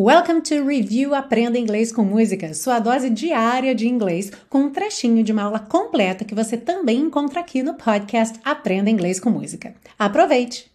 Welcome to Review Aprenda Inglês com Música, sua dose diária de inglês, com um trechinho de uma aula completa que você também encontra aqui no podcast Aprenda Inglês com Música. Aproveite!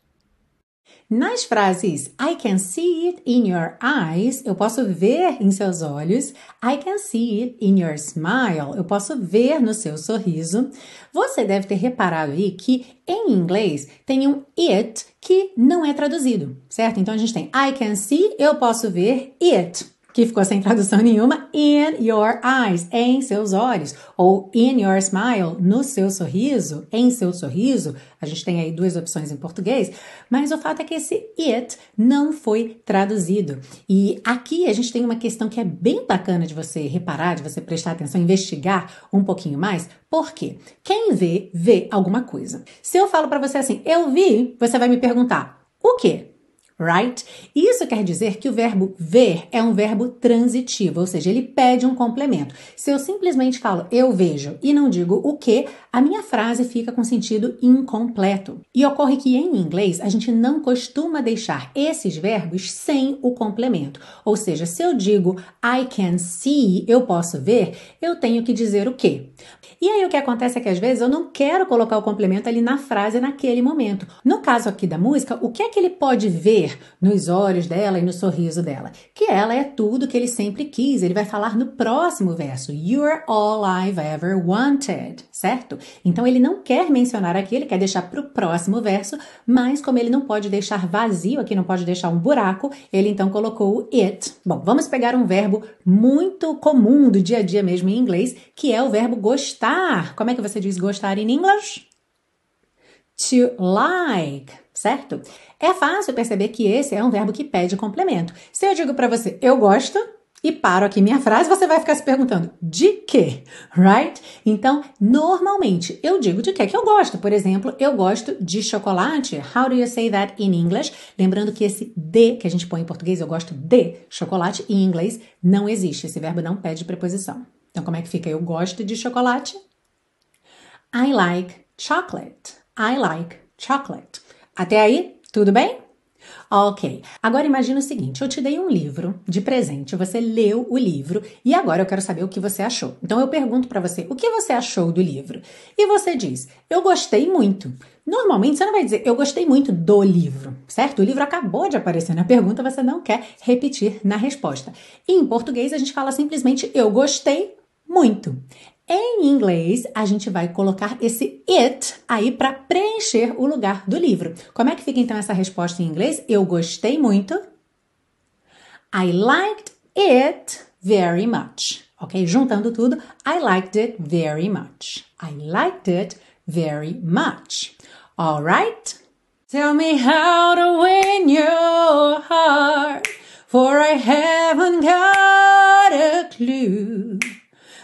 Nas frases I can see it in your eyes, eu posso ver em seus olhos. I can see it in your smile, eu posso ver no seu sorriso. Você deve ter reparado aí que em inglês tem um it que não é traduzido, certo? Então a gente tem I can see, eu posso ver it que ficou sem tradução nenhuma, in your eyes, em seus olhos, ou in your smile, no seu sorriso, em seu sorriso. A gente tem aí duas opções em português, mas o fato é que esse it não foi traduzido. E aqui a gente tem uma questão que é bem bacana de você reparar, de você prestar atenção, investigar um pouquinho mais. Por quê? Quem vê, vê alguma coisa. Se eu falo para você assim, eu vi, você vai me perguntar, o quê? Right? Isso quer dizer que o verbo ver é um verbo transitivo, ou seja, ele pede um complemento. Se eu simplesmente falo eu vejo e não digo o que, a minha frase fica com sentido incompleto. E ocorre que em inglês a gente não costuma deixar esses verbos sem o complemento. Ou seja, se eu digo I can see, eu posso ver, eu tenho que dizer o quê? E aí o que acontece é que às vezes eu não quero colocar o complemento ali na frase naquele momento. No caso aqui da música, o que é que ele pode ver nos olhos dela e no sorriso dela? Que ela é tudo que ele sempre quis. Ele vai falar no próximo verso: You're all I've ever wanted, certo? Então ele não quer mencionar aqui, ele quer deixar para o próximo verso, mas como ele não pode deixar vazio aqui, não pode deixar um buraco, ele então colocou o it. Bom, vamos pegar um verbo muito comum do dia a dia mesmo em inglês, que é o verbo gostar gostar. Como é que você diz gostar em inglês? To like, certo? É fácil perceber que esse é um verbo que pede complemento. Se eu digo para você, eu gosto, e paro aqui minha frase, você vai ficar se perguntando de quê, right? Então, normalmente eu digo de que que eu gosto. Por exemplo, eu gosto de chocolate. How do you say that in English? Lembrando que esse de que a gente põe em português, eu gosto de chocolate, em inglês não existe. Esse verbo não pede preposição. Então, como é que fica? Eu gosto de chocolate. I like chocolate. I like chocolate. Até aí, tudo bem? Ok. Agora imagina o seguinte: eu te dei um livro de presente, você leu o livro e agora eu quero saber o que você achou. Então eu pergunto para você: o que você achou do livro? E você diz: eu gostei muito. Normalmente você não vai dizer eu gostei muito do livro, certo? O livro acabou de aparecer na pergunta, você não quer repetir na resposta. E em português a gente fala simplesmente eu gostei muito. Em inglês, a gente vai colocar esse it aí para preencher o lugar do livro. Como é que fica então essa resposta em inglês? Eu gostei muito. I liked it very much. Ok? Juntando tudo, I liked it very much. I liked it very much. Alright? Tell me how to win your heart, for I haven't got a clue.